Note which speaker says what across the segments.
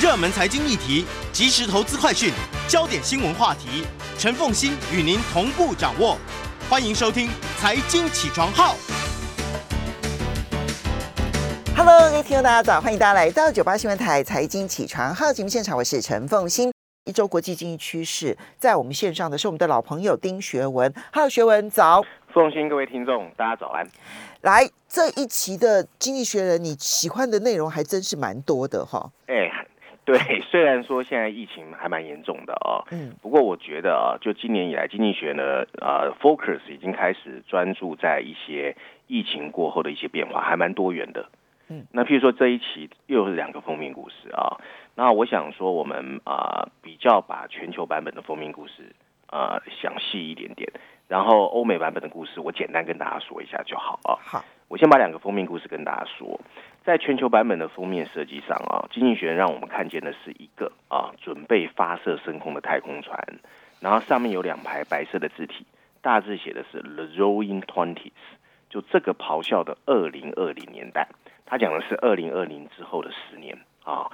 Speaker 1: 热门财经议题、即时投资快讯、焦点新闻话题，陈凤欣与您同步掌握。欢迎收听《财经起床号》。
Speaker 2: Hello，各位听众大家早，欢迎大家来到九八新闻台财经起床号节目现场，我是陈凤欣。一周国际经济趋势，在我们线上的是我们的老朋友丁学文。Hello，学文早。
Speaker 3: 凤欣，各位听众，大家早安。
Speaker 2: 来这一期的《经济学人》，你喜欢的内容还真是蛮多的哈。
Speaker 3: 哎，对，虽然说现在疫情还蛮严重的啊，嗯，不过我觉得啊，就今年以来，经济学呢，呃，focus 已经开始专注在一些疫情过后的一些变化，还蛮多元的。嗯，那譬如说这一期又是两个封面故事啊，那我想说我们啊比较把全球版本的封面故事啊详细一点点。然后欧美版本的故事，我简单跟大家说一下就好啊。
Speaker 2: 好，
Speaker 3: 我先把两个封面故事跟大家说。在全球版本的封面设计上啊，经济学人让我们看见的是一个啊准备发射升空的太空船，然后上面有两排白色的字体，大字写的是 The Rolling Twenties，就这个咆哮的二零二零年代，他讲的是二零二零之后的十年啊。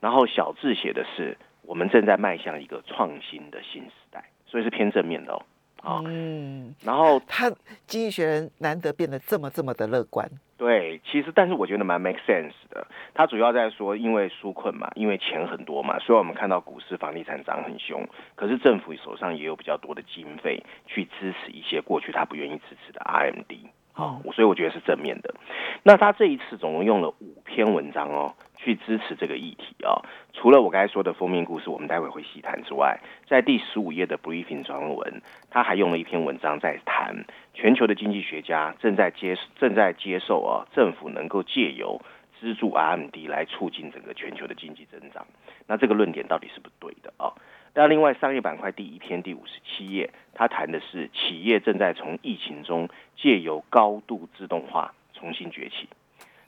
Speaker 3: 然后小字写的是我们正在迈向一个创新的新时代，所以是偏正面的哦。啊，嗯，然后
Speaker 2: 他经济学人难得变得这么这么的乐观。
Speaker 3: 对，其实但是我觉得蛮 make sense 的。他主要在说，因为纾困嘛，因为钱很多嘛，所以我们看到股市、房地产涨很凶。可是政府手上也有比较多的经费去支持一些过去他不愿意支持的 RMD。好，所以我觉得是正面的。那他这一次总共用了五篇文章哦。去支持这个议题啊！除了我刚才说的封面故事，我们待会会细谈之外，在第十五页的 briefing 专文，他还用了一篇文章在谈全球的经济学家正在接正在接受啊，政府能够借由资助 RMD 来促进整个全球的经济增长。那这个论点到底是不对的啊？那另外商业板块第一篇第五十七页，他谈的是企业正在从疫情中借由高度自动化重新崛起。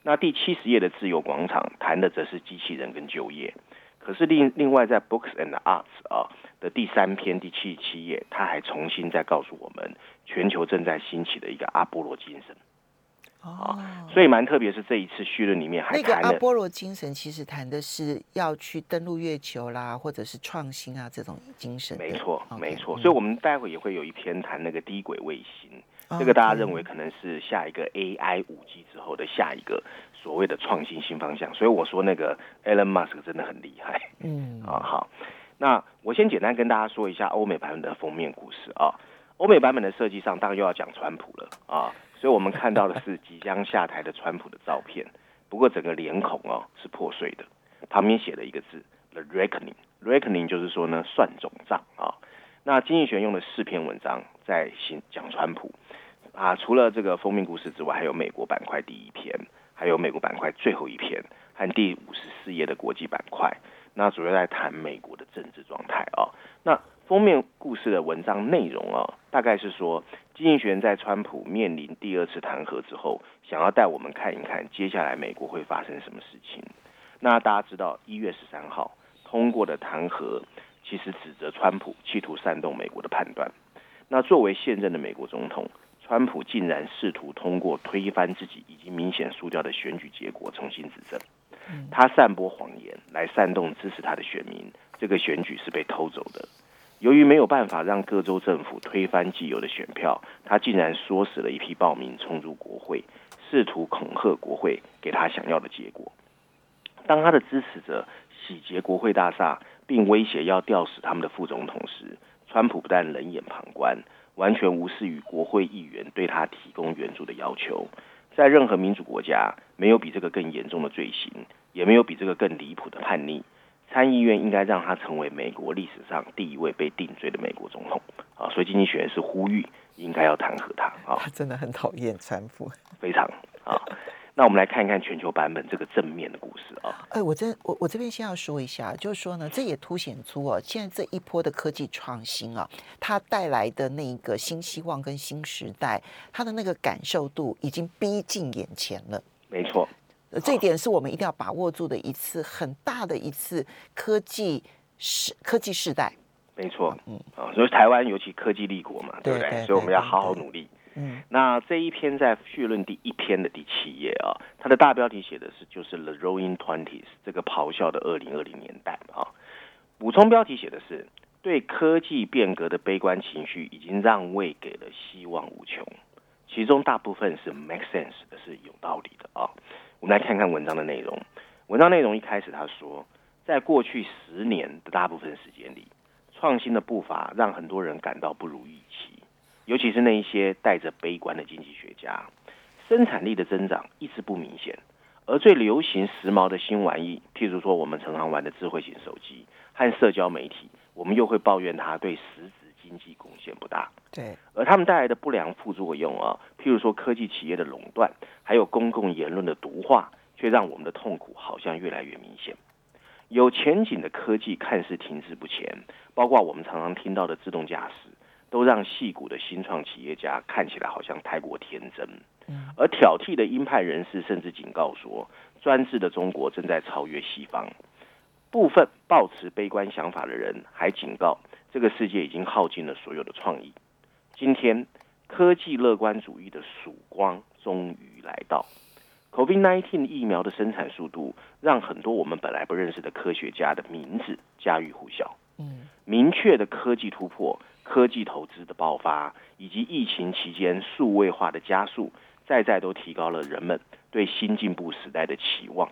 Speaker 3: 那第七十页的自由广场谈的则是机器人跟就业，可是另另外在 Books and Arts 啊的第三篇第七十七页，他还重新再告诉我们，全球正在兴起的一个阿波罗精神。哦，所以蛮特别，是这一次序论里面还
Speaker 2: 谈那个阿波罗精神，其实谈的是要去登陆月球啦，或者是创新啊这种精神。
Speaker 3: 没错，没错。所以我们待会也会有一篇谈那个低轨卫星。这个大家认为可能是下一个 AI 五 G 之后的下一个所谓的创新新方向，所以我说那个 Elon Musk 真的很厉害。嗯，啊好，那我先简单跟大家说一下欧美版本的封面故事啊。欧美版本的设计上当然又要讲川普了啊，所以我们看到的是即将下台的川普的照片，不过整个脸孔哦是破碎的，旁边写了一个字 The Reckoning，Reckoning 就是说呢算总账啊。那经济学用了四篇文章在讲川普。啊，除了这个封面故事之外，还有美国板块第一篇，还有美国板块最后一篇，和第五十四页的国际板块。那主要在谈美国的政治状态啊。那封面故事的文章内容啊，大概是说，经济学人在川普面临第二次弹劾之后，想要带我们看一看接下来美国会发生什么事情。那大家知道，一月十三号通过的弹劾，其实指责川普企图煽动美国的判断。那作为现任的美国总统。川普竟然试图通过推翻自己已经明显输掉的选举结果重新执政，他散播谎言来煽动支持他的选民，这个选举是被偷走的。由于没有办法让各州政府推翻既有的选票，他竟然唆使了一批暴民冲入国会，试图恐吓国会给他想要的结果。当他的支持者洗劫国会大厦，并威胁要吊死他们的副总统时，川普不但冷眼旁观。完全无视于国会议员对他提供援助的要求，在任何民主国家，没有比这个更严重的罪行，也没有比这个更离谱的叛逆。参议院应该让他成为美国历史上第一位被定罪的美国总统啊！所以经济学人是呼吁应该要弹劾他啊！
Speaker 2: 他真的很讨厌川普，
Speaker 3: 非常啊。那我们来看一看全球版本这个正面的故事啊！
Speaker 2: 哎，我这我我这边先要说一下，就是说呢，这也凸显出哦，现在这一波的科技创新啊，它带来的那个新希望跟新时代，它的那个感受度已经逼近眼前了。
Speaker 3: 没错，
Speaker 2: 这一点是我们一定要把握住的一次很大的一次科技时科技时代。
Speaker 3: 没错，嗯啊，所以台湾尤其科技立国嘛，对不对？所以我们要好好努力。嗯，那这一篇在序论第一篇的第七页啊，它的大标题写的是就是 The Roaring Twenties 这个咆哮的二零二零年代啊。补充标题写的是对科技变革的悲观情绪已经让位给了希望无穷，其中大部分是 make sense 的是有道理的啊。我们来看看文章的内容。文章内容一开始他说，在过去十年的大部分时间里，创新的步伐让很多人感到不如预期，尤其是那一些带着悲观的经济学家。生产力的增长一直不明显，而最流行时髦的新玩意，譬如说我们常常玩的智慧型手机和社交媒体，我们又会抱怨它对实质经济贡献不大。
Speaker 2: 对，
Speaker 3: 而他们带来的不良副作用啊，譬如说科技企业的垄断，还有公共言论的毒化。却让我们的痛苦好像越来越明显。有前景的科技看似停滞不前，包括我们常常听到的自动驾驶，都让戏骨的新创企业家看起来好像太过天真。而挑剔的鹰派人士甚至警告说，专制的中国正在超越西方。部分抱持悲观想法的人还警告，这个世界已经耗尽了所有的创意。今天，科技乐观主义的曙光终于来到。COVID-19 疫苗的生产速度，让很多我们本来不认识的科学家的名字家喻户晓。嗯，明确的科技突破、科技投资的爆发，以及疫情期间数位化的加速，再再都提高了人们对新进步时代的期望。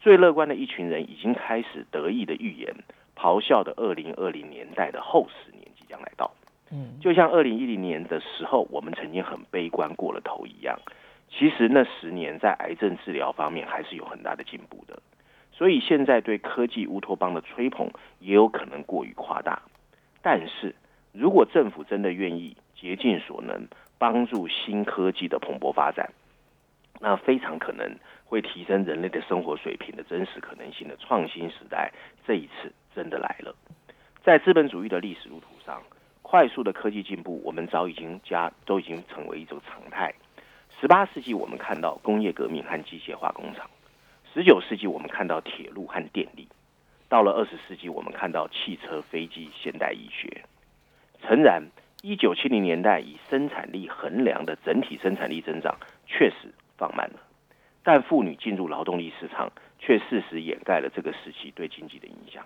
Speaker 3: 最乐观的一群人已经开始得意的预言，咆哮的二零二零年代的后十年即将来到。嗯，就像二零一零年的时候，我们曾经很悲观过了头一样。其实那十年在癌症治疗方面还是有很大的进步的，所以现在对科技乌托邦的吹捧也有可能过于夸大。但是如果政府真的愿意竭尽所能帮助新科技的蓬勃发展，那非常可能会提升人类的生活水平的真实可能性的创新时代，这一次真的来了。在资本主义的历史路途上，快速的科技进步，我们早已经加都已经成为一种常态。十八世纪，我们看到工业革命和机械化工厂；十九世纪，我们看到铁路和电力；到了二十世纪，我们看到汽车、飞机、现代医学。诚然，一九七零年代以生产力衡量的整体生产力增长确实放慢了，但妇女进入劳动力市场却事实掩盖了这个时期对经济的影响。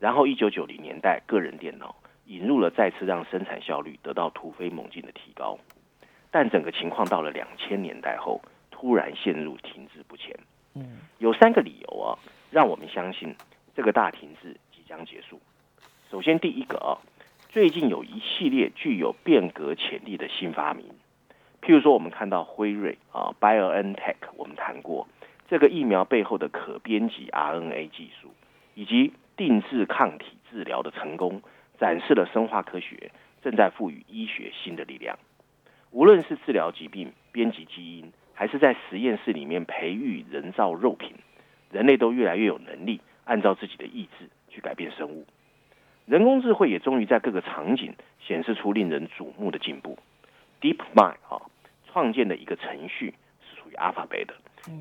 Speaker 3: 然后，一九九零年代，个人电脑引入了，再次让生产效率得到突飞猛进的提高。但整个情况到了两千年代后，突然陷入停滞不前。嗯，有三个理由啊，让我们相信这个大停滞即将结束。首先，第一个啊，最近有一系列具有变革潜力的新发明，譬如说，我们看到辉瑞啊，BioNTech，我们谈过这个疫苗背后的可编辑 RNA 技术，以及定制抗体治疗的成功，展示了生化科学正在赋予医学新的力量。无论是治疗疾病、编辑基因，还是在实验室里面培育人造肉品，人类都越来越有能力按照自己的意志去改变生物。人工智慧也终于在各个场景显示出令人瞩目的进步。DeepMind 啊，创建的一个程序是属于 Alphabet 的，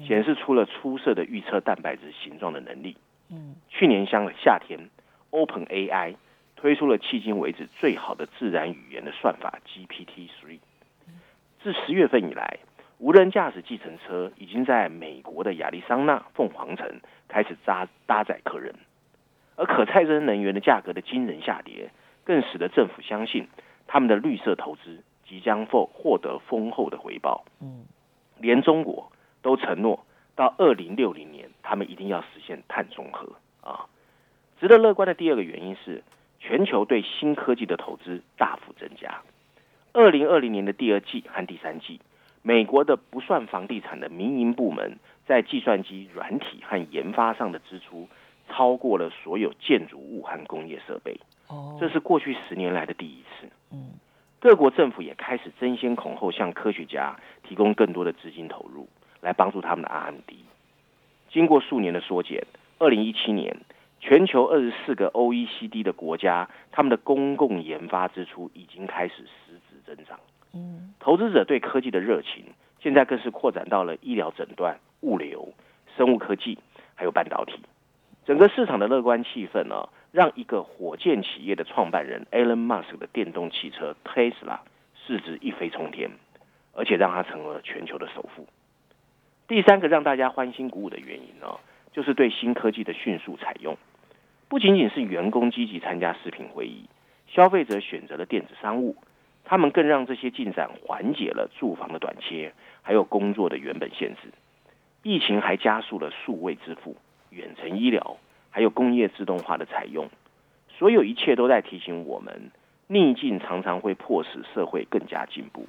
Speaker 3: 显示出了出色的预测蛋白质形状的能力。嗯，去年香夏天，OpenAI 推出了迄今为止最好的自然语言的算法 GPT Three。自十月份以来，无人驾驶计程车已经在美国的亚利桑那凤凰城开始搭搭载客人，而可再生能源的价格的惊人下跌，更使得政府相信他们的绿色投资即将获获得丰厚的回报。嗯，连中国都承诺到二零六零年，他们一定要实现碳中和啊！值得乐观的第二个原因是，全球对新科技的投资大幅增加。二零二零年的第二季和第三季，美国的不算房地产的民营部门在计算机软体和研发上的支出超过了所有建筑物和工业设备。哦，这是过去十年来的第一次。嗯，各国政府也开始争先恐后向科学家提供更多的资金投入，来帮助他们的 R&D。经过数年的缩减，二零一七年。全球二十四个 OECD 的国家，他们的公共研发支出已经开始实质增长。嗯，投资者对科技的热情，现在更是扩展到了医疗诊断、物流、生物科技，还有半导体。整个市场的乐观气氛呢，让一个火箭企业的创办人 Elon Musk 的电动汽车 Tesla 市值一飞冲天，而且让它成为了全球的首富。第三个让大家欢欣鼓舞的原因呢，就是对新科技的迅速采用，不仅仅是员工积极参加视频会议，消费者选择了电子商务，他们更让这些进展缓解了住房的短缺，还有工作的原本限制。疫情还加速了数位支付、远程医疗，还有工业自动化的采用。所有一切都在提醒我们，逆境常常会迫使社会更加进步。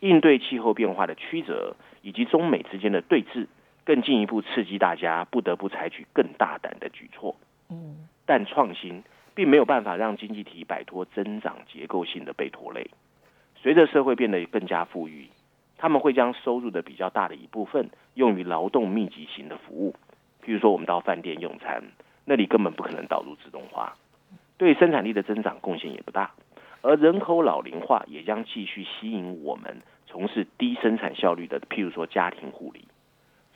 Speaker 3: 应对气候变化的曲折，以及中美之间的对峙，更进一步刺激大家不得不采取更大胆的举措。嗯，但创新并没有办法让经济体摆脱增长结构性的被拖累。随着社会变得更加富裕，他们会将收入的比较大的一部分用于劳动密集型的服务，譬如说我们到饭店用餐，那里根本不可能导入自动化。对生产力的增长贡献也不大，而人口老龄化也将继续吸引我们从事低生产效率的，譬如说家庭护理。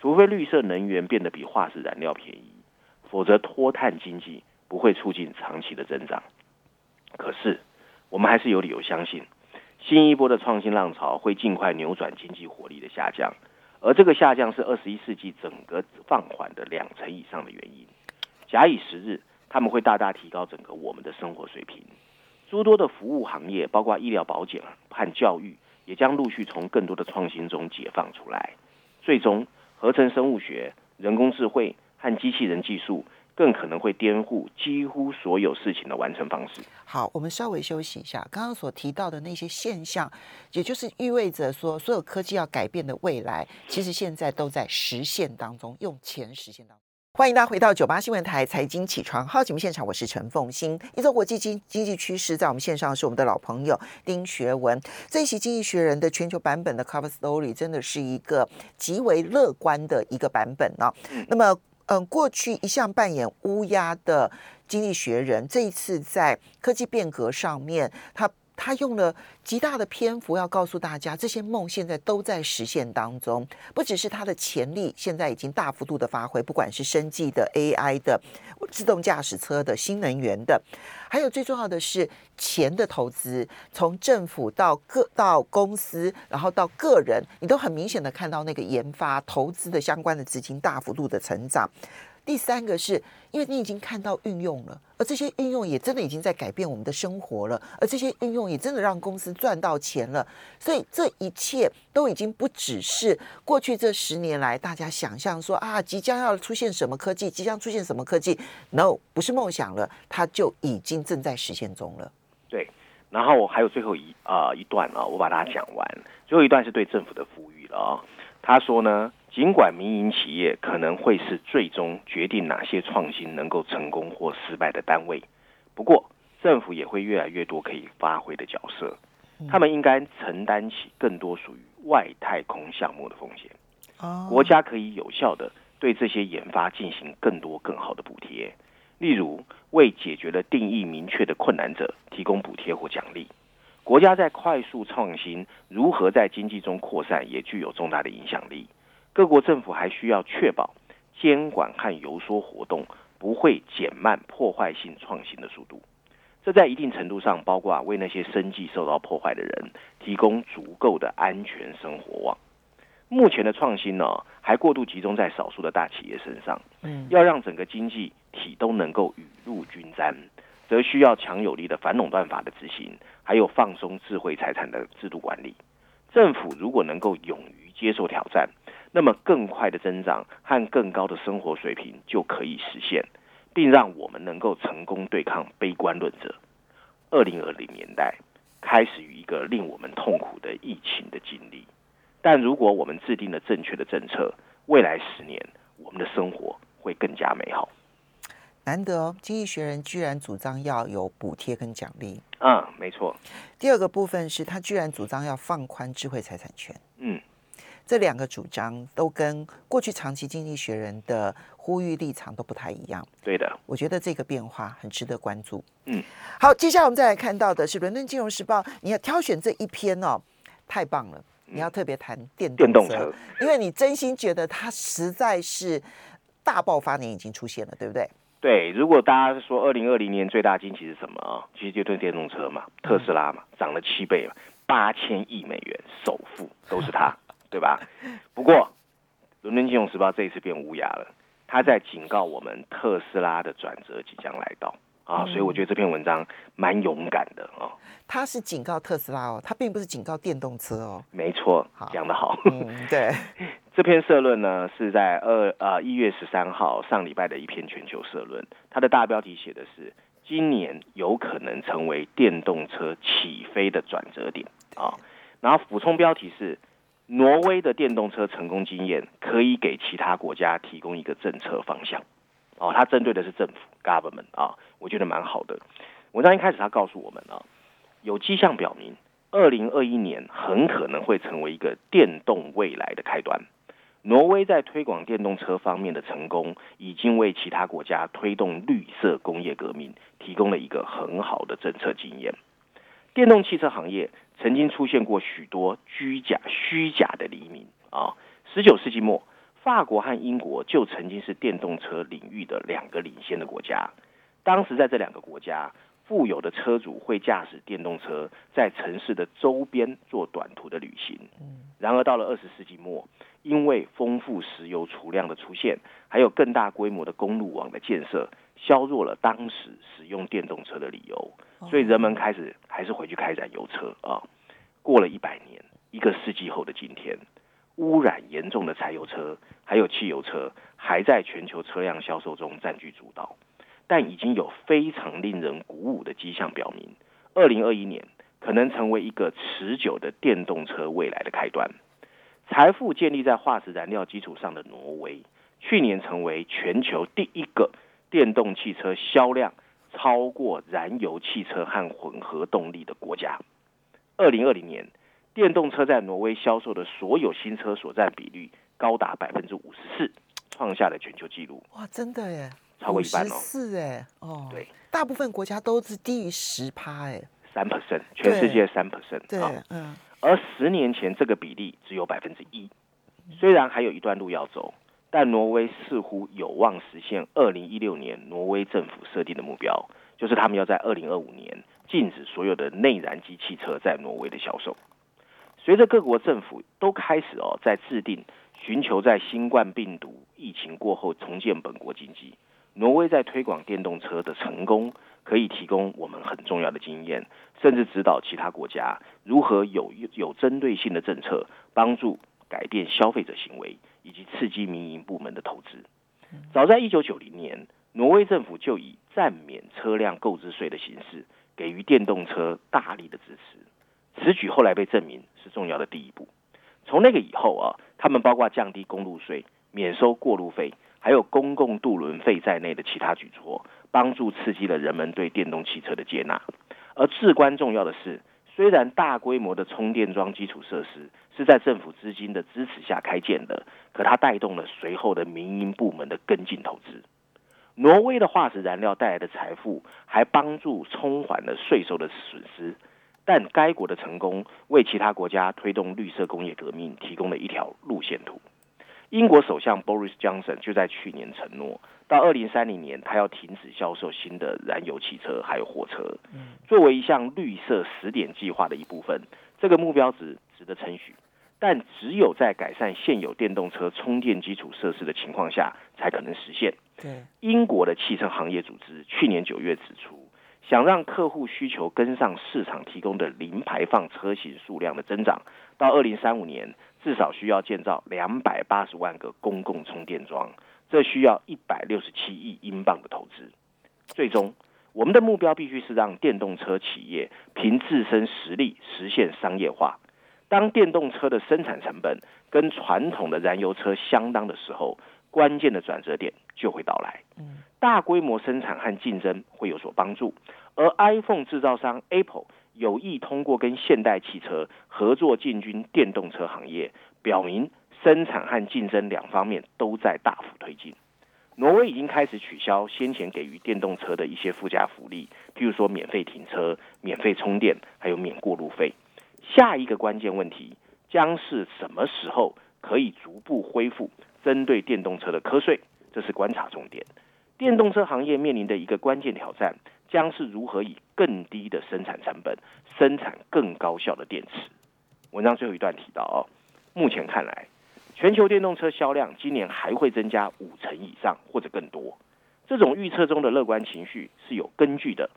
Speaker 3: 除非绿色能源变得比化石燃料便宜，否则脱碳经济不会促进长期的增长。可是，我们还是有理由相信，新一波的创新浪潮会尽快扭转经济活力的下降，而这个下降是二十一世纪整个放缓的两成以上的原因。假以时日。他们会大大提高整个我们的生活水平，诸多的服务行业，包括医疗保险和教育，也将陆续从更多的创新中解放出来。最终，合成生物学、人工智慧和机器人技术，更可能会颠覆几乎所有事情的完成方式。
Speaker 2: 好，我们稍微休息一下。刚刚所提到的那些现象，也就是意味着说，所有科技要改变的未来，其实现在都在实现当中，用钱实现当中。欢迎大家回到九八新闻台财经起床号节目现场，我是陈凤欣。一周国际经经济趋势，在我们线上是我们的老朋友丁学文。这一期《经济学人》的全球版本的 Cover Story 真的是一个极为乐观的一个版本呢。那么，嗯，过去一向扮演乌鸦的《经济学人》，这一次在科技变革上面，他。他用了极大的篇幅要告诉大家，这些梦现在都在实现当中。不只是它的潜力现在已经大幅度的发挥，不管是生技的、AI 的、自动驾驶车的、新能源的，还有最重要的是钱的投资，从政府到个到公司，然后到个人，你都很明显的看到那个研发投资的相关的资金大幅度的成长。第三个是因为你已经看到运用了，而这些运用也真的已经在改变我们的生活了，而这些运用也真的让公司赚到钱了，所以这一切都已经不只是过去这十年来大家想象说啊，即将要出现什么科技，即将出现什么科技，no，不是梦想了，它就已经正在实现中了。
Speaker 3: 对，然后还有最后一啊一段啊，我把它讲完，最后一段是对政府的呼吁了啊，他说呢。尽管民营企业可能会是最终决定哪些创新能够成功或失败的单位，不过政府也会越来越多可以发挥的角色。他们应该承担起更多属于外太空项目的风险。国家可以有效的对这些研发进行更多更好的补贴，例如为解决了定义明确的困难者提供补贴或奖励。国家在快速创新如何在经济中扩散，也具有重大的影响力。各国政府还需要确保监管和游说活动不会减慢破坏性创新的速度。这在一定程度上包括为那些生计受到破坏的人提供足够的安全生活网。目前的创新呢，还过度集中在少数的大企业身上。嗯，要让整个经济体都能够雨露均沾，则需要强有力的反垄断法的执行，还有放松智慧财产的制度管理。政府如果能够勇于接受挑战，那么，更快的增长和更高的生活水平就可以实现，并让我们能够成功对抗悲观论者。二零二零年代开始于一个令我们痛苦的疫情的经历，但如果我们制定了正确的政策，未来十年我们的生活会更加美好。
Speaker 2: 难得哦，经济学人居然主张要有补贴跟奖励。
Speaker 3: 嗯，没错。
Speaker 2: 第二个部分是他居然主张要放宽智慧财产权。嗯。这两个主张都跟过去长期经济学人的呼吁立场都不太一样。
Speaker 3: 对的，
Speaker 2: 我觉得这个变化很值得关注。嗯，好，接下来我们再来看到的是《伦敦金融时报》，你要挑选这一篇哦，太棒了！你要特别谈电动车，因为你真心觉得它实在是大爆发年已经出现了，对不对？
Speaker 3: 对，如果大家说二零二零年最大惊奇是什么啊？其实就对电动车嘛，特斯拉嘛，涨了七倍嘛。八千亿美元，首富都是他，对吧？不过，伦敦金融时报这一次变乌鸦了，他在警告我们特斯拉的转折即将来到啊，所以我觉得这篇文章蛮勇敢的哦。
Speaker 2: 他是警告特斯拉哦，他并不是警告电动车哦。
Speaker 3: 没错
Speaker 2: 好，
Speaker 3: 讲得好。
Speaker 2: 嗯，对，
Speaker 3: 这篇社论呢是在二呃一月十三号上礼拜的一篇全球社论，它的大标题写的是今年有可能成为电动车起飞的转折点啊，然后补充标题是挪威的电动车成功经验可以给其他国家提供一个政策方向哦，它针对的是政府 government 啊，我觉得蛮好的。文章一开始他告诉我们啊，有迹象表明。二零二一年很可能会成为一个电动未来的开端。挪威在推广电动车方面的成功，已经为其他国家推动绿色工业革命提供了一个很好的政策经验。电动汽车行业曾经出现过许多虚假、虚假的黎明啊！十九世纪末，法国和英国就曾经是电动车领域的两个领先的国家。当时在这两个国家，富有的车主会驾驶电动车在城市的周边做短途的旅行。然而到了二十世纪末，因为丰富石油储量的出现，还有更大规模的公路网的建设，削弱了当时使用电动车的理由，所以人们开始还是回去开燃油车啊。过了一百年，一个世纪后的今天，污染严重的柴油车还有汽油车还在全球车辆销售中占据主导。但已经有非常令人鼓舞的迹象表明，二零二一年可能成为一个持久的电动车未来的开端。财富建立在化石燃料基础上的挪威，去年成为全球第一个电动汽车销量超过燃油汽车和混合动力的国家。二零二零年，电动车在挪威销售的所有新车所占比率高达百分之五十四，创下了全球纪录。
Speaker 2: 哇，真的耶，
Speaker 3: 超过一半哦
Speaker 2: 四哎，哦，
Speaker 3: 对，
Speaker 2: 大部分国家都是低于十趴哎，
Speaker 3: 三 percent，全世界三 percent
Speaker 2: 对
Speaker 3: 啊。，
Speaker 2: 嗯，
Speaker 3: 而十年前这个比例只有百分之一。虽然还有一段路要走，但挪威似乎有望实现二零一六年挪威政府设定的目标，就是他们要在二零二五年禁止所有的内燃机汽车在挪威的销售。随着各国政府都开始哦在制定寻求在新冠病毒疫情过后重建本国经济，挪威在推广电动车的成功，可以提供我们很重要的经验，甚至指导其他国家如何有有针对性的政策，帮助改变消费者行为，以及刺激民营部门的投资。早在一九九零年，挪威政府就以暂免车辆购置税的形式，给予电动车大力的支持。此举后来被证明是重要的第一步。从那个以后啊，他们包括降低公路税、免收过路费，还有公共渡轮费在内的其他举措，帮助刺激了人们对电动汽车的接纳。而至关重要的是，虽然大规模的充电桩基础设施是在政府资金的支持下开建的，可它带动了随后的民营部门的跟进投资。挪威的化石燃料带来的财富，还帮助冲缓了税收的损失。但该国的成功为其他国家推动绿色工业革命提供了一条路线图。英国首相 Boris Johnson 就在去年承诺，到二零三零年他要停止销售新的燃油汽车还有火车。作为一项绿色十点计划的一部分，这个目标值值得称许。但只有在改善现有电动车充电基础设施的情况下，才可能实现。
Speaker 2: 对，
Speaker 3: 英国的汽车行业组织去年九月指出，想让客户需求跟上市场提供的零排放车型数量的增长，到二零三五年至少需要建造两百八十万个公共充电桩，这需要一百六十七亿英镑的投资。最终，我们的目标必须是让电动车企业凭自身实力实现商业化。当电动车的生产成本跟传统的燃油车相当的时候，关键的转折点就会到来。大规模生产和竞争会有所帮助，而 iPhone 制造商 Apple 有意通过跟现代汽车合作进军电动车行业，表明生产和竞争两方面都在大幅推进。挪威已经开始取消先前给予电动车的一些附加福利，譬如说免费停车、免费充电，还有免过路费。下一个关键问题将是什么时候可以逐步恢复针对电动车的课税？这是观察重点。电动车行业面临的一个关键挑战，将是如何以更低的生产成本生产更高效的电池。文章最后一段提到哦，目前看来，全球电动车销量今年还会增加五成以上或者更多。这种预测中的乐观情绪是有根据的。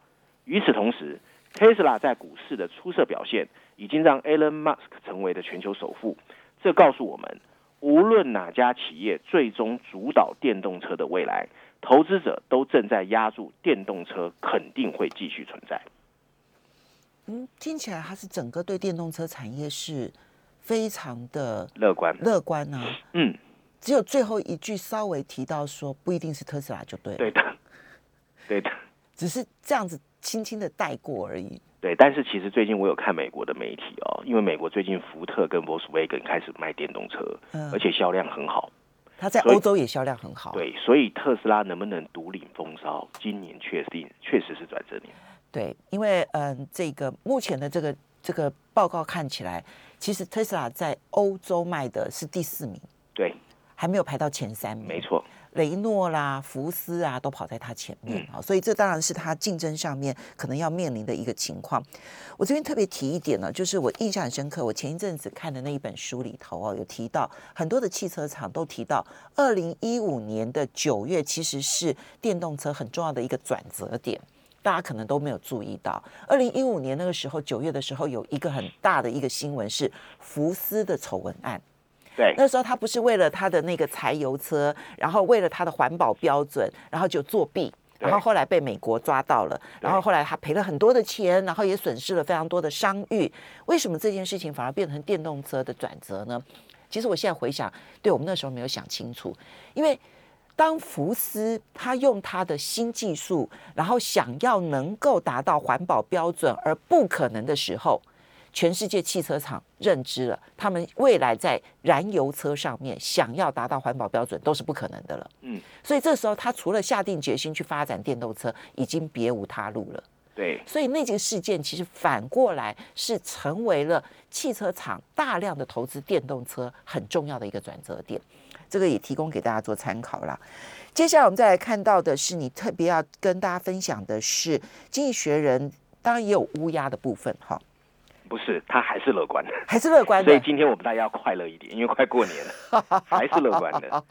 Speaker 3: 与此同时，Tesla 在股市的出色表现已经让 Elon Musk 成为了全球首富。这告诉我们，无论哪家企业最终主导电动车的未来，投资者都正在压住电动车肯定会继续存在。
Speaker 2: 嗯，听起来他是整个对电动车产业是非常的
Speaker 3: 乐观，
Speaker 2: 乐观啊。
Speaker 3: 嗯，
Speaker 2: 只有最后一句稍微提到说，不一定是特斯拉就对了。
Speaker 3: 对的，对的，
Speaker 2: 只是这样子轻轻的带过而已。
Speaker 3: 对，但是其实最近我有看美国的媒体哦，因为美国最近福特跟 Volkswagen 开始卖电动车，
Speaker 2: 嗯
Speaker 3: 而且销量很好。
Speaker 2: 它在欧洲也销量很好。
Speaker 3: 对，所以特斯拉能不能独领风骚，今年确定确实是转折年。
Speaker 2: 对，因为嗯，这个目前的这个这个报告看起来，其实特斯拉在欧洲卖的是第四名，
Speaker 3: 对，
Speaker 2: 还没有排到前三名。
Speaker 3: 没错，
Speaker 2: 雷诺啦、福斯啊，都跑在他前面
Speaker 3: 嗯
Speaker 2: 啊、所以这当然是他竞争上面可能要面临的一个情况。我这边特别提一点呢，就是我印象很深刻，我前一阵子看的那一本书里头哦，有提到很多的汽车厂都提到，二零一五年的九月其实是电动车很重要的一个转折点。大家可能都没有注意到，二零一五年那个时候九月的时候，有一个很大的一个新闻是福斯的丑闻案。
Speaker 3: 对，
Speaker 2: 那时候他不是为了他的那个柴油车，然后为了他的环保标准，然后就作弊，然后后来被美国抓到了，然后后来他赔了很多的钱，然后也损失了非常多的商誉。为什么这件事情反而变成电动车的转折呢？其实我现在回想，对我们那时候没有想清楚，因为当福斯他用他的新技术，然后想要能够达到环保标准而不可能的时候，全世界汽车厂认知了，他们未来在燃油车上面想要达到环保标准都是不可能的了。
Speaker 3: 嗯，
Speaker 2: 所以这时候他除了下定决心去发展电动车，已经别无他路了。
Speaker 3: 对，
Speaker 2: 所以那件事件其实反过来是成为了汽车厂大量的投资电动车很重要的一个转折点。这个也提供给大家做参考啦。接下来我们再来看到的是，你特别要跟大家分享的是《经济学人》，当然也有乌鸦的部分哈，
Speaker 3: 不是，他还是乐观的。
Speaker 2: 还是乐观的
Speaker 3: 所以。今天我们大家要快乐一点，因为快过年了，还是乐观的。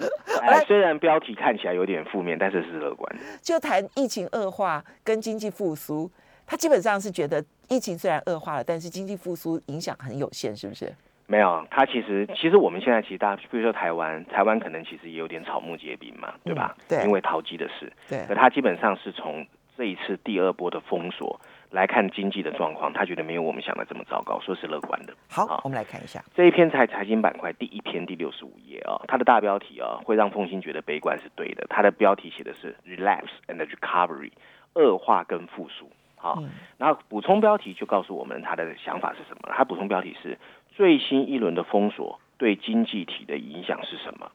Speaker 3: 哎，虽然标题看起来有点负面，但是是乐观的。
Speaker 2: 就谈疫情恶化跟经济复苏，他基本上是觉得疫情虽然恶化了，但是经济复苏影响很有限，是不是？
Speaker 3: 没有，他其实其实我们现在其实大家，比如说台湾，台湾可能其实也有点草木皆兵嘛，对吧？
Speaker 2: 对
Speaker 3: 因为淘机的事，
Speaker 2: 对
Speaker 3: 可他基本上是从这一次第二波的封锁来看经济的状况，他觉得没有我们想的这么糟糕，说是乐观的。
Speaker 2: 好
Speaker 3: 好，
Speaker 2: 我们来看一下。
Speaker 3: 这一篇财财经板块第一篇第六十五页啊，它的大标题啊，会让凤欣觉得悲观是对的。它的标题写的是 “relapse and recovery”，恶化跟复苏。好，
Speaker 2: 嗯
Speaker 3: 然后补充标题就告诉我们他的想法是什么了。他补充标题是最新一轮的封锁对经济体的影响是什么？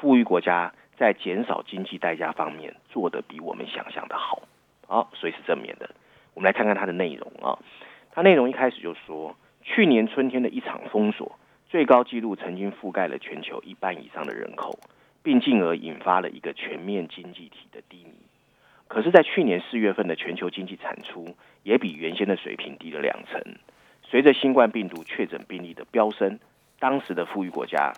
Speaker 3: 富裕国家在减少经济代价方面做得比我们想象的好。好，所以是正面的。我们来看看它的内容啊。它内容一开始就说，去年春天的一场封锁，最高纪录曾经覆盖了全球一半以上的人口，并进而引发了一个全面经济体的低迷。可是，在去年四月份的全球经济产出也比原先的水平低了两成。随着新冠病毒确诊病例的飙升，当时的富裕国家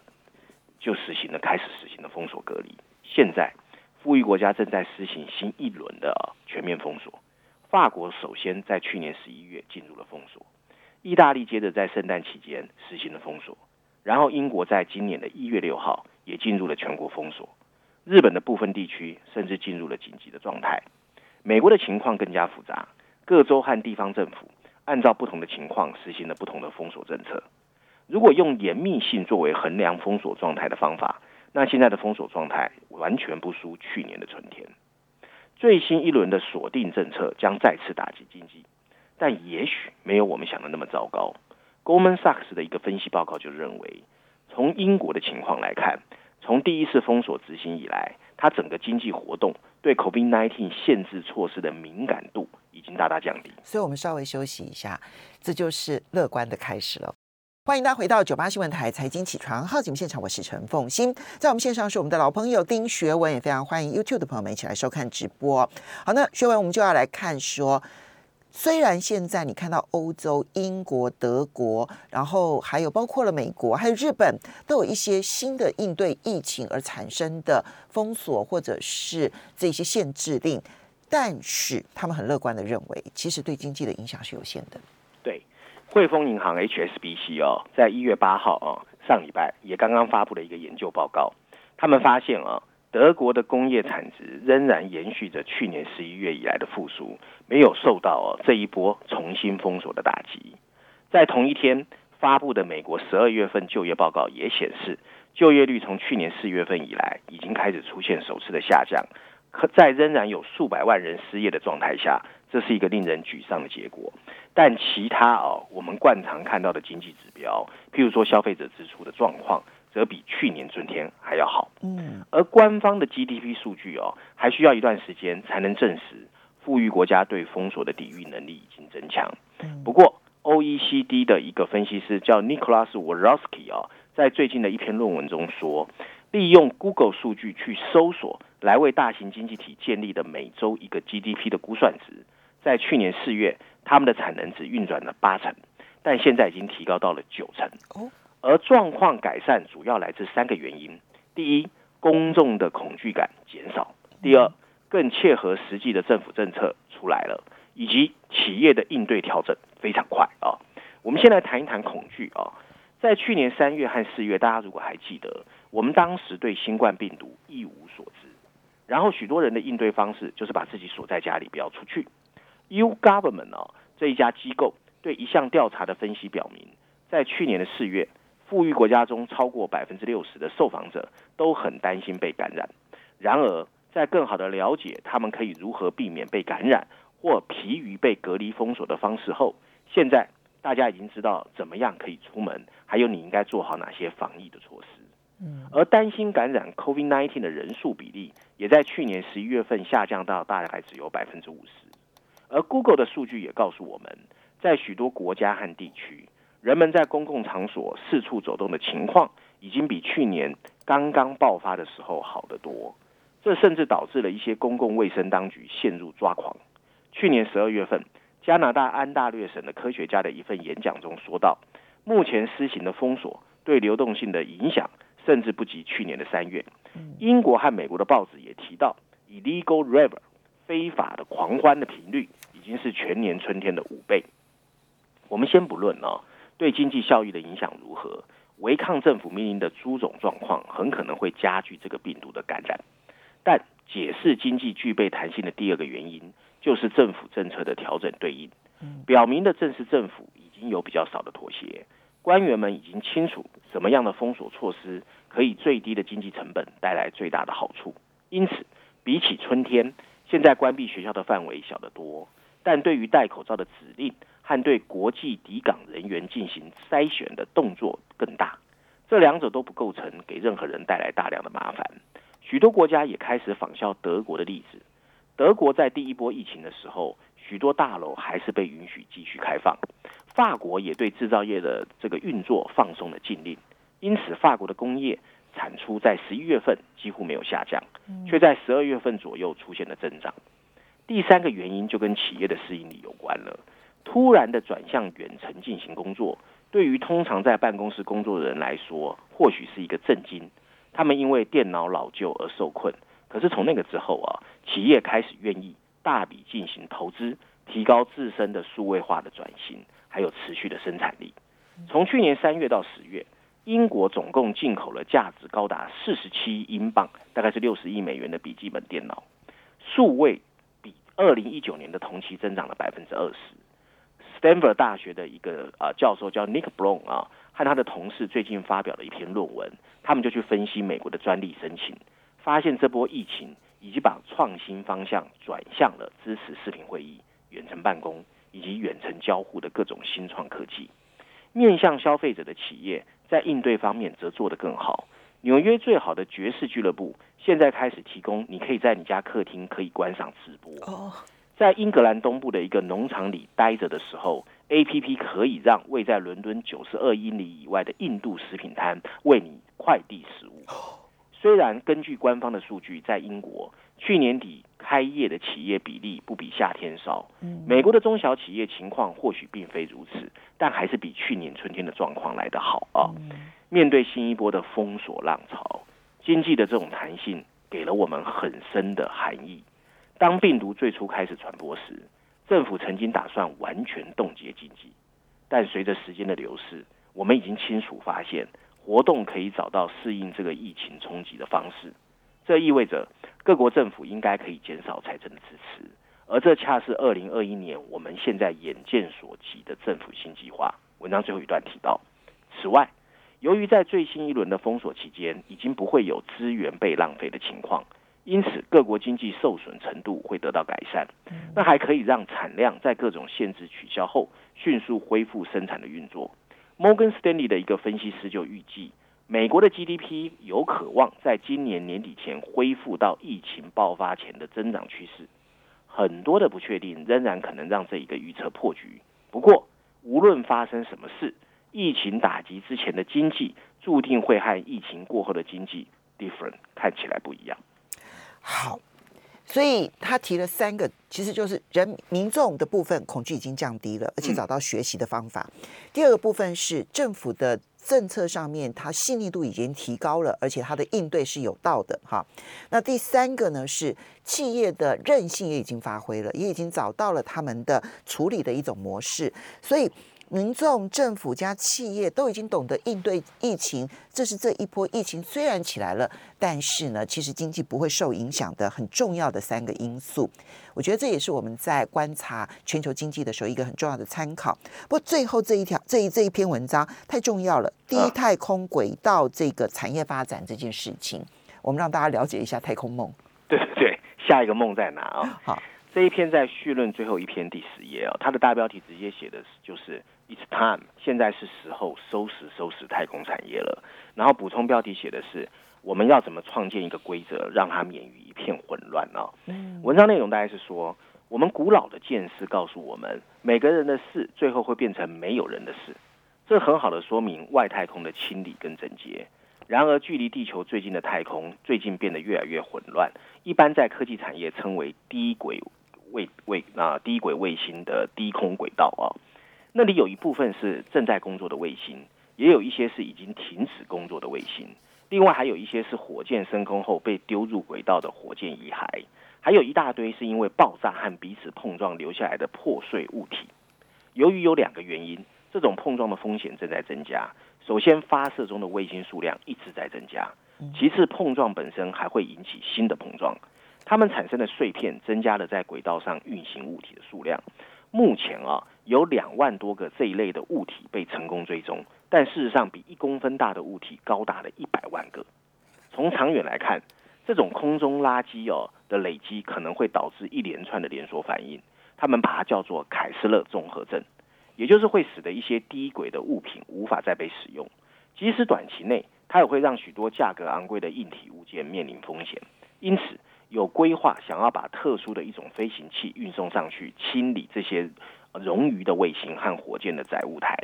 Speaker 3: 就实行了开始实行了封锁隔离。现在，富裕国家正在实行新一轮的、全面封锁。法国首先在去年十一月进入了封锁，意大利接着在圣诞期间实行了封锁，然后英国在今年的一月六号也进入了全国封锁。日本的部分地区甚至进入了紧急的状态。美国的情况更加复杂，各州和地方政府按照不同的情况实行了不同的封锁政策。如果用严密性作为衡量封锁状态的方法，那现在的封锁状态完全不输去年的春天。最新一轮的锁定政策将再次打击经济，但也许没有我们想的那么糟糕。Goldman Sachs 的一个分析报告就认为，从英国的情况来看，从第一次封锁执行以来，它整个经济活动对 COVID-19 限制措施的敏感度已经大大降低。
Speaker 2: 所以我们稍微休息一下，这就是乐观的开始了。欢迎大家回到九八新闻台财经起床号节目现场，我是陈凤欣，在我们线上是我们的老朋友丁学文，也非常欢迎 YouTube 的朋友们一起来收看直播。好，那学文我们就要来看说，虽然现在你看到欧洲、英国、德国，然后还有包括了美国，还有日本，都有一些新的应对疫情而产生的封锁或者是这些限制令，但是他们很乐观的认为，其实对经济的影响是有限的。
Speaker 3: 对。汇丰银行 HSBC 哦，在一月八号啊，上礼拜也刚刚发布了一个研究报告。他们发现啊，德国的工业产值仍然延续着去年十一月以来的复苏，没有受到哦这一波重新封锁的打击。在同一天发布的美国十二月份就业报告也显示，就业率从去年四月份以来已经开始出现首次的下降。可在仍然有数百万人失业的状态下，这是一个令人沮丧的结果。但其他哦，我们惯常看到的经济指标，譬如说消费者支出的状况，则比去年春天还要好。嗯，而官方的 GDP 数据哦，还需要一段时间才能证实富裕国家对封锁的抵御能力已经增强。不过，OECD 的一个分析师叫 Nicholas Warowski 哦，在最近的一篇论文中说。利用 Google 数据去搜索，来为大型经济体建立的每周一个 GDP 的估算值，在去年四月，他们的产能只运转了八成，但现在已经提高到了九成。而状况改善主要来自三个原因：第一，公众的恐惧感减少；第二，更切合实际的政府政策出来了；以及企业的应对调整非常快啊。我们先来谈一谈恐惧啊。在去年三月和四月，大家如果还记得，我们当时对新冠病毒一无所知，然后许多人的应对方式就是把自己锁在家里，不要出去。U Government 哦这一家机构对一项调查的分析表明，在去年的四月，富裕国家中超过百分之六十的受访者都很担心被感染。然而，在更好的了解他们可以如何避免被感染或疲于被隔离封锁的方式后，现在。大家已经知道怎么样可以出门，还有你应该做好哪些防疫的措施。嗯，而担心感染 COVID-19 的人数比例，也在去年十一月份下降到大概只有百分之五十。而 Google 的数据也告诉我们，在许多国家和地区，人们在公共场所四处走动的情况，已经比去年刚刚爆发的时候好得多。这甚至导致了一些公共卫生当局陷入抓狂。去年十二月份。加拿大安大略省的科学家的一份演讲中说到：“目前施行的封锁对流动性的影响，甚至不及去年的三月。”英国和美国的报纸也提到，illegal river 非法的狂欢的频率已经是全年春天的五倍。我们先不论哦，对经济效益的影响如何，违抗政府命令的诸种状况很可能会加剧这个病毒的感染。但解释经济具备弹性的第二个原因。就是政府政策的调整对应，表明的正是政府已经有比较少的妥协，官员们已经清楚什么样的封锁措施可以最低的经济成本带来最大的好处。因此，比起春天，现在关闭学校的范围小得多，但对于戴口罩的指令和对国际抵港人员进行筛选的动作更大。这两者都不构成给任何人带来大量的麻烦。许多国家也开始仿效德国的例子。德国在第一波疫情的时候，许多大楼还是被允许继续开放。法国也对制造业的这个运作放松了禁令，因此法国的工业产出在十一月份几乎没有下降，却在十二月份左右出现了增长。第三个原因就跟企业的适应力有关了。突然的转向远程进行工作，对于通常在办公室工作的人来说，或许是一个震惊。他们因为电脑老旧而受困。可是从那个之后啊，企业开始愿意大笔进行投资，提高自身的数位化的转型，还有持续的生产力。从去年三月到十月，英国总共进口了价值高达四十七英镑，大概是六十亿美元的笔记本电脑，数位比二零一九年的同期增长了百分之二十。Stanford 大学的一个啊教授叫 Nick Brown 啊，和他的同事最近发表了一篇论文，他们就去分析美国的专利申请。发现这波疫情已经把创新方向转向了支持视频会议、远程办公以及远程交互的各种新创科技。面向消费者的企业在应对方面则做得更好。纽约最好的爵士俱乐部现在开始提供，你可以在你家客厅可以观赏直播。在英格兰东部的一个农场里待着的时候 A P P 可以让位在伦敦九十二英里以外的印度食品摊为你快递食物。虽然根据官方的数据，在英国去年底开业的企业比例不比夏天少。美国的中小企业情况或许并非如此，但还是比去年春天的状况来得好啊。面对新一波的封锁浪潮，经济的这种弹性给了我们很深的含义。当病毒最初开始传播时，政府曾经打算完全冻结经济，但随着时间的流逝，我们已经清楚发现。活动可以找到适应这个疫情冲击的方式，这意味着各国政府应该可以减少财政的支持，而这恰是二零二一年我们现在眼见所及的政府新计划。文章最后一段提到，此外，由于在最新一轮的封锁期间已经不会有资源被浪费的情况，因此各国经济受损程度会得到改善，那还可以让产量在各种限制取消后迅速恢复生产的运作。Morgan Stanley 的一个分析师就预计，美国的 GDP 有渴望在今年年底前恢复到疫情爆发前的增长趋势。很多的不确定仍然可能让这一个预测破局。不过，无论发生什么事，疫情打击之前的经济注定会和疫情过后的经济 different 看起来不一样。
Speaker 2: 好。所以他提了三个，其实就是人民众的部分恐惧已经降低了，而且找到学习的方法。第二个部分是政府的政策上面，它细腻度已经提高了，而且它的应对是有道的哈。那第三个呢是企业的韧性也已经发挥了，也已经找到了他们的处理的一种模式，所以。民众、政府加企业都已经懂得应对疫情，这是这一波疫情虽然起来了，但是呢，其实经济不会受影响的很重要的三个因素。我觉得这也是我们在观察全球经济的时候一个很重要的参考。不过最后这一条这一这一篇文章太重要了，第一太空轨道这个产业发展这件事情，我们让大家了解一下太空梦。
Speaker 3: 对对对，下一个梦在哪啊？
Speaker 2: 好，
Speaker 3: 这一篇在序论最后一篇第十页哦，它的大标题直接写的就是。It's time，现在是时候收拾收拾太空产业了。然后补充标题写的是我们要怎么创建一个规则，让它免于一片混乱呢？文章内容大概是说，我们古老的见识告诉我们，每个人的事最后会变成没有人的事。这很好的说明外太空的清理跟整洁。然而，距离地球最近的太空最近变得越来越混乱，一般在科技产业称为低轨卫卫啊低轨卫星的低空轨道啊。那里有一部分是正在工作的卫星，也有一些是已经停止工作的卫星，另外还有一些是火箭升空后被丢入轨道的火箭遗骸，还有一大堆是因为爆炸和彼此碰撞留下来的破碎物体。由于有两个原因，这种碰撞的风险正在增加。首先，发射中的卫星数量一直在增加；其次，碰撞本身还会引起新的碰撞，它们产生的碎片增加了在轨道上运行物体的数量。目前啊，有两万多个这一类的物体被成功追踪，但事实上比一公分大的物体高达了一百万个。从长远来看，这种空中垃圾哦的累积可能会导致一连串的连锁反应，他们把它叫做凯斯勒综合症，也就是会使得一些低轨的物品无法再被使用，即使短期内，它也会让许多价格昂贵的硬体物件面临风险。因此。有规划想要把特殊的一种飞行器运送上去，清理这些冗余的卫星和火箭的载物台。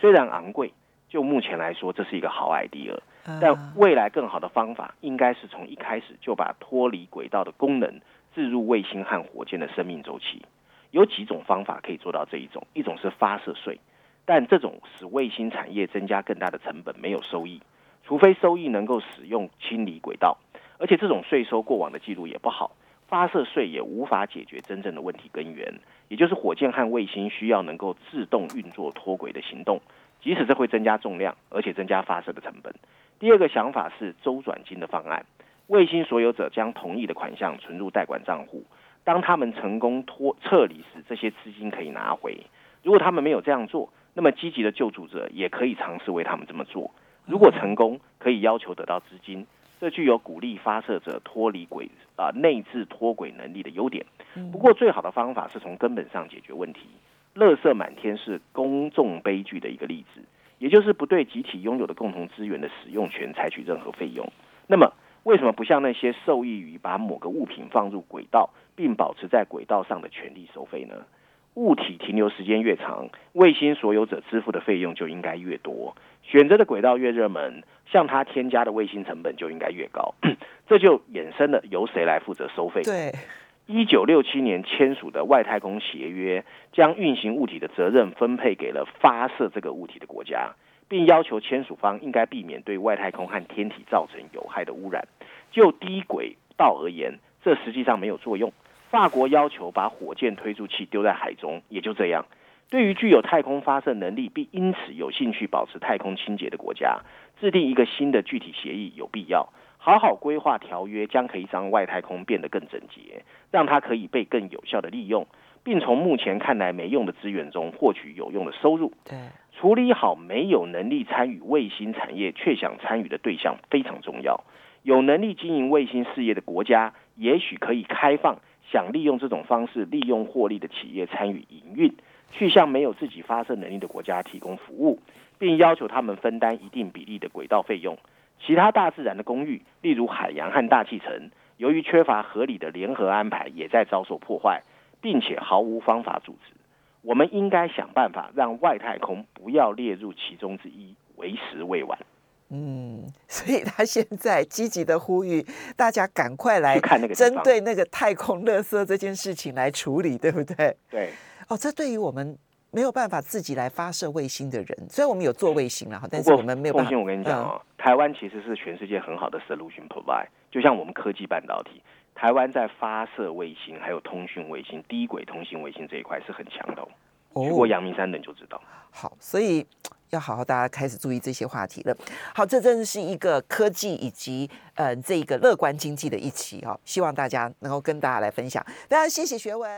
Speaker 3: 虽然昂贵，就目前来说，这是一个好 idea。但未来更好的方法，应该是从一开始就把脱离轨道的功能置入卫星和火箭的生命周期。有几种方法可以做到这一种，一种是发射税，但这种使卫星产业增加更大的成本，没有收益，除非收益能够使用清理轨道。而且这种税收过往的记录也不好，发射税也无法解决真正的问题根源，也就是火箭和卫星需要能够自动运作脱轨的行动，即使这会增加重量，而且增加发射的成本。第二个想法是周转金的方案，卫星所有者将同意的款项存入代管账户，当他们成功脱撤离时，这些资金可以拿回。如果他们没有这样做，那么积极的救助者也可以尝试为他们这么做。如果成功，可以要求得到资金。这具有鼓励发射者脱离轨啊内置脱轨能力的优点。不过，最好的方法是从根本上解决问题。垃圾满天是公众悲剧的一个例子，也就是不对集体拥有的共同资源的使用权采取任何费用。那么，为什么不像那些受益于把某个物品放入轨道并保持在轨道上的权利收费呢？物体停留时间越长，卫星所有者支付的费用就应该越多。选择的轨道越热门，向它添加的卫星成本就应该越高。这就衍生了由谁来负责收费？
Speaker 2: 对，
Speaker 3: 一九六七年签署的外太空协约，将运行物体的责任分配给了发射这个物体的国家，并要求签署方应该避免对外太空和天体造成有害的污染。就低轨道而言，这实际上没有作用。法国要求把火箭推出器丢在海中，也就这样。对于具有太空发射能力并因此有兴趣保持太空清洁的国家，制定一个新的具体协议有必要。好好规划条约，将可以让外太空变得更整洁，让它可以被更有效的利用，并从目前看来没用的资源中获取有用的收入。
Speaker 2: 对，
Speaker 3: 处理好没有能力参与卫星产业却想参与的对象非常重要。有能力经营卫星事业的国家，也许可以开放。想利用这种方式利用获利的企业参与营运，去向没有自己发射能力的国家提供服务，并要求他们分担一定比例的轨道费用。其他大自然的公寓，例如海洋和大气层，由于缺乏合理的联合安排，也在遭受破坏，并且毫无方法组织。我们应该想办法让外太空不要列入其中之一，为时未晚。
Speaker 2: 嗯，所以他现在积极的呼吁大家赶快来
Speaker 3: 看那个
Speaker 2: 针对那个太空垃圾这件事情来处理，对不对？
Speaker 3: 对。
Speaker 2: 哦，这对于我们没有办法自己来发射卫星的人，虽然我们有做卫星了，但是我们没有办法。
Speaker 3: 我跟你讲哦，台湾其实是全世界很好的 solution provide，就像我们科技半导体，台湾在发射卫星、还有通讯卫星、低轨通信卫星这一块是很强的。哦去过阳明山的你就知道。
Speaker 2: 好，所以。要好好，大家开始注意这些话题了。好，这真的是一个科技以及呃这一个乐观经济的一期哦，希望大家能够跟大家来分享。大家谢谢学文。